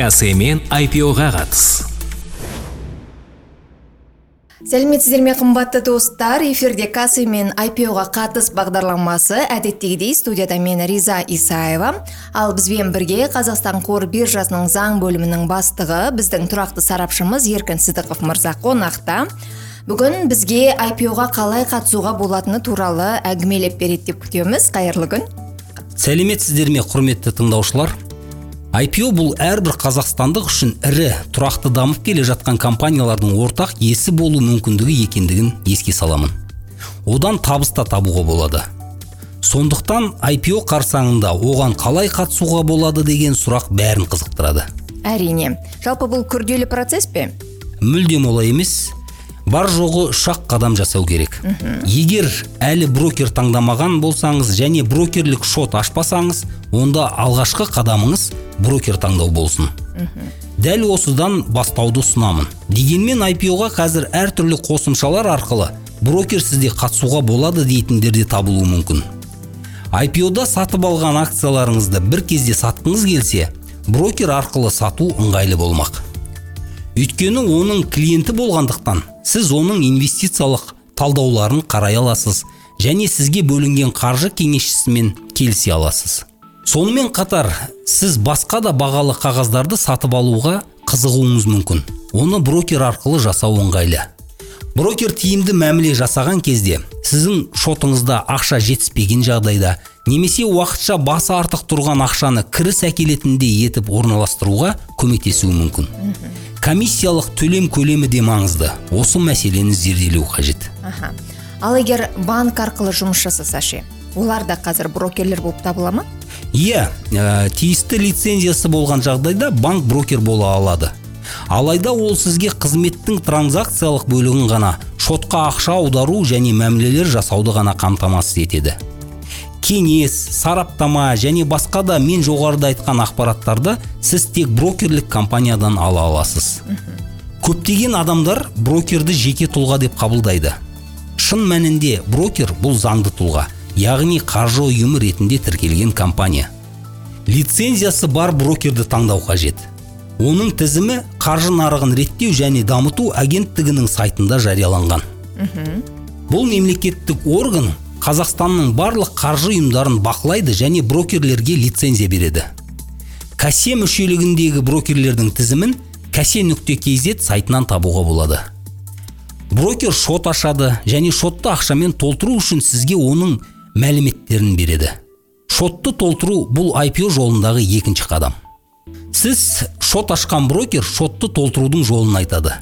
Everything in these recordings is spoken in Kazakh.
касемен IPO-ға қатыс сәлеметсіздер ме қымбатты достар? Эфирде кассы мен IPO-ға қатыс бағдарламасы әдеттегідей студияда мен риза исаева. Ал бізбен бірге қазақстан қор биржасының заң бөлімінің бастығы біздің тұрақты сарапшымыз еркін сыдықов мырза қонақта. Бүгін бізге IPO-ға қалай қатысуға болатыны туралы әңгімелеп береді деп күтеміз. Қайырлы күн. Сәлеметсіздер ме құрметті тыңдаушылар? IPO бұл әрбір қазақстандық үшін ірі тұрақты дамып келе жатқан компаниялардың ортақ есі болу мүмкіндігі екендігін еске саламын. Одан табыс та табуға болады. Сондықтан IPO қарсаңында оған қалай қатысуға болады деген сұрақ бәрін қызықтырады. Әрине. Жалпы бұл күрделі процесс пе? Мүлдем олай емес. Бар жоғы үш ақ қадам жасау керек. Егер әлі брокер таңдамаған болсаңыз және брокерлік шот ашпасаңыз онда алғашқы қадамыңыз брокер таңдау болсын. Дәл осыдан бастауды ұсынамын. Дегенмен IPO-ға қазір әртүрлі қосымшалар арқылы брокер сізде қатысуға болады дейтіндер де табылуы мүмкін. IPO-да сатып алған акцияларыңызды бір кезде сатқыңыз келсе брокер арқылы сату ыңғайлы болмақ. Өйткені оның клиенті болғандықтан сіз оның инвестициялық талдауларын қарай аласыз және сізге бөлінген қаржы кеңесшісімен келісе аласыз. Сонымен қатар сіз басқа да бағалы қағаздарды сатып алуға қызығуыңыз мүмкін. Оны брокер арқылы жасау ыңғайлы. Брокер тиімді мәміле жасаған кезде сіздің шотыңызда ақша жетіспеген жағдайда немесе уақытша басы артық тұрған ақшаны кіріс әкелетіндей етіп орналастыруға көмектесуі мүмкін. Комиссиялық төлем көлемі де маңызды. Осы мәселені зерделеу қажет. Аха. Ал егер банк арқылы жұмыс жасаса ше олар да қазір брокерлер болып табыла ма? Иә ә, тиісті лицензиясы болған жағдайда банк брокер бола алады. Алайда ол сізге қызметтің транзакциялық бөлігін ғана шотқа ақша аудару және мәмілелер жасауды ғана қамтамасыз етеді. Кеңес сараптама және басқа да мен жоғарыда айтқан ақпараттарды сіз тек брокерлік компаниядан ала аласыз. Көптеген адамдар брокерді жеке тұлға деп қабылдайды. Шын мәнінде брокер бұл заңды тұлға яғни қаржы ұйымы ретінде тіркелген компания. Лицензиясы бар брокерді таңдау қажет. Оның тізімі қаржы нарығын реттеу және дамыту агенттігінің сайтында жарияланған. Бұл мемлекеттік орган қазақстанның барлық қаржы ұйымдарын бақылайды және брокерлерге лицензия береді. Кәсе мүшелігіндегі брокерлердің тізімін кәсе нүкте kz сайтынан табуға болады. Брокер шот ашады және шотты ақшамен толтыру үшін сізге оның мәліметтерін береді. Шотты толтыру бұл IPO жолындағы екінші қадам. Сіз шот ашқан брокер шотты толтырудың жолын айтады.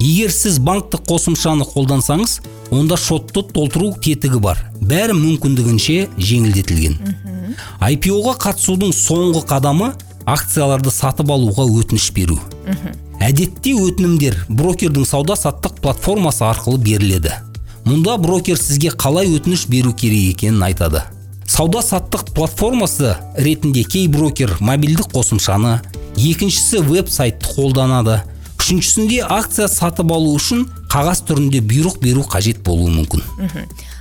Егер сіз банктық қосымшаны қолдансаңыз онда шотты толтыру тетігі бар. Бәрі мүмкіндігінше жеңілдетілген. IPO-ға қатысудың соңғы қадамы акцияларды сатып алуға өтініш беру. Әдетте өтінімдер брокердің сауда саттық платформасы арқылы беріледі. Мұнда брокер сізге қалай өтініш беру керек екенін айтады. Сауда саттық платформасы ретінде кей брокер мобильдік қосымшаны екіншісі веб сайтты қолданады үшіншісінде акция сатып алу үшін қағаз түрінде бұйрық беру қажет болуы мүмкін.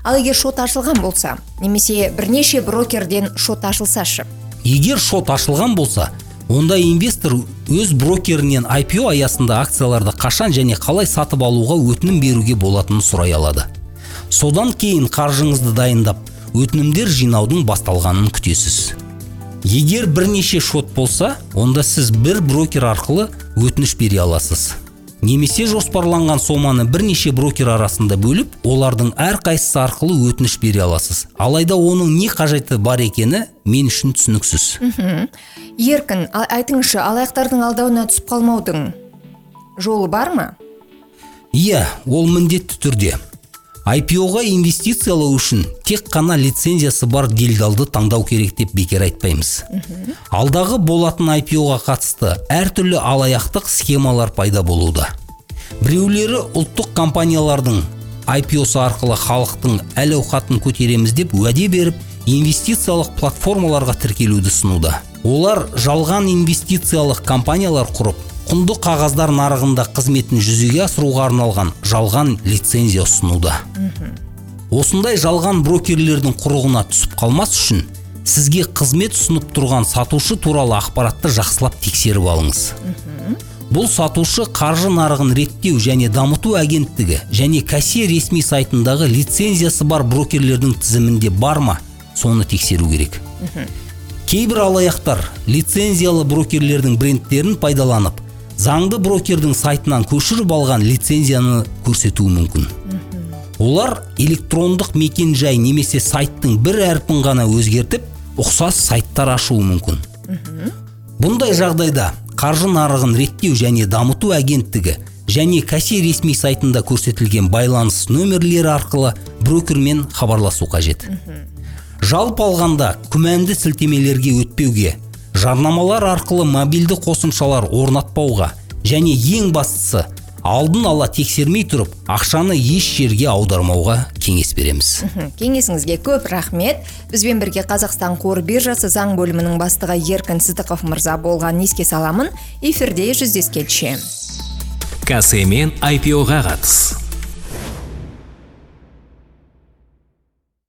Ал егер шот ашылған болса немесе бірнеше брокерден шот ашылсашы? Егер шот ашылған болса онда инвестор өз брокерінен IPO аясында акцияларды қашан және қалай сатып алуға өтінім беруге болатынын сұрай алады. Содан кейін қаржыңызды дайындап өтінімдер жинаудың басталғанын күтесіз. Егер бірнеше шот болса онда сіз бір брокер арқылы өтініш бере аласыз. Немесе жоспарланған соманы бірнеше брокер арасында бөліп олардың әрқайсысы арқылы өтініш бере аласыз. Алайда оның не қажеті бар екені мен үшін түсініксіз. Еркін айтыңызшы алаяқтардың алдауына түсіп қалмаудың жолы бар ма? Иә ол міндетті түрде. IPO-ға инвестициялау үшін тек қана лицензиясы бар делдалды таңдау керек деп бекер айтпаймыз. Алдағы болатын IPO-ға қатысты әртүрлі алаяқтық схемалар пайда болуда. Біреулері ұлттық компаниялардың IPO-сы арқылы халықтың әл ауқатын көтереміз деп уәде беріп инвестициялық платформаларға тіркелуді ұсынуда. Олар жалған инвестициялық компаниялар құрып құнды қағаздар нарығында қызметін жүзеге асыруға арналған жалған лицензия ұсынуда. Осындай жалған брокерлердің құрығына түсіп қалмас үшін сізге қызмет ұсынып тұрған сатушы туралы ақпаратты жақсылап тексеріп алыңыз. Бұл сатушы қаржы нарығын реттеу және дамыту агенттігі және кассир ресми сайтындағы лицензиясы бар брокерлердің тізімінде бар ма? Соны тексеру керек. Кейбір алаяқтар лицензиялы брокерлердің брендтерін пайдаланып заңды брокердің сайтынан көшіріп алған лицензияны көрсетуі мүмкін. Олар электрондық мекенжай немесе сайттың бір әрпін ғана өзгертіп ұқсас сайттар ашуы мүмкін. Бұндай жағдайда қаржы нарығын реттеу және дамыту агенттігі және кассир ресми сайтында көрсетілген байланыс нөмірлері арқылы брокермен хабарласу қажет. Жалпы алғанда күмәнді сілтемелерге өтпеуге жарнамалар арқылы мобильді қосымшалар орнатпауға және ең бастысы алдын ала тексермей тұрып ақшаны еш жерге аудармауға кеңес береміз. Кеңесіңізге көп рахмет. Бізбен бірге қазақстан қор биржасы заң бөлімінің бастығы еркін сыдықов мырза болғанын еске саламын. Эфирде жүздескенше. Касемен IPO-ға қатыс.